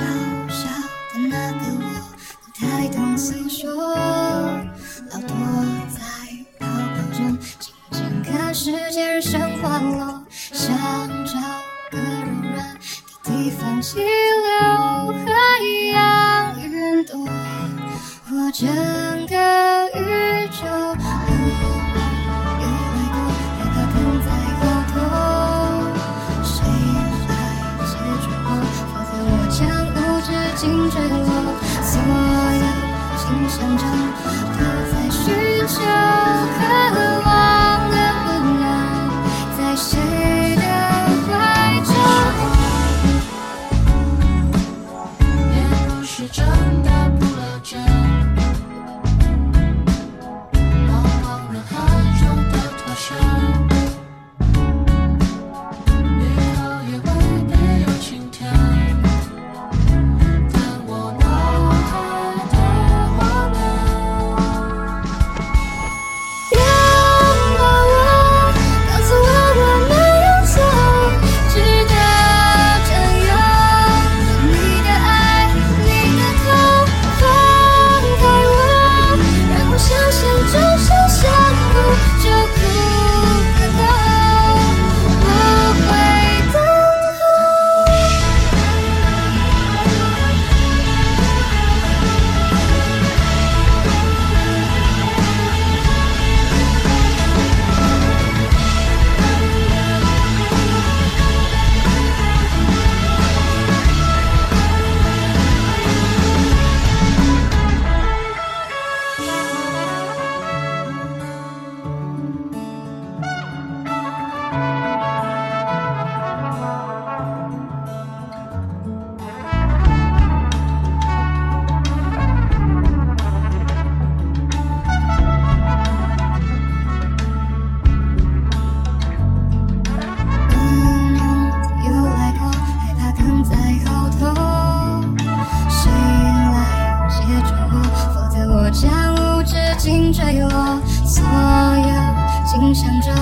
小小的那个我，不太懂诉说，老躲在泡泡中，静静看世界日升花落，想找个柔软的地方，寄留海洋、云朵，或者。shame. 想着。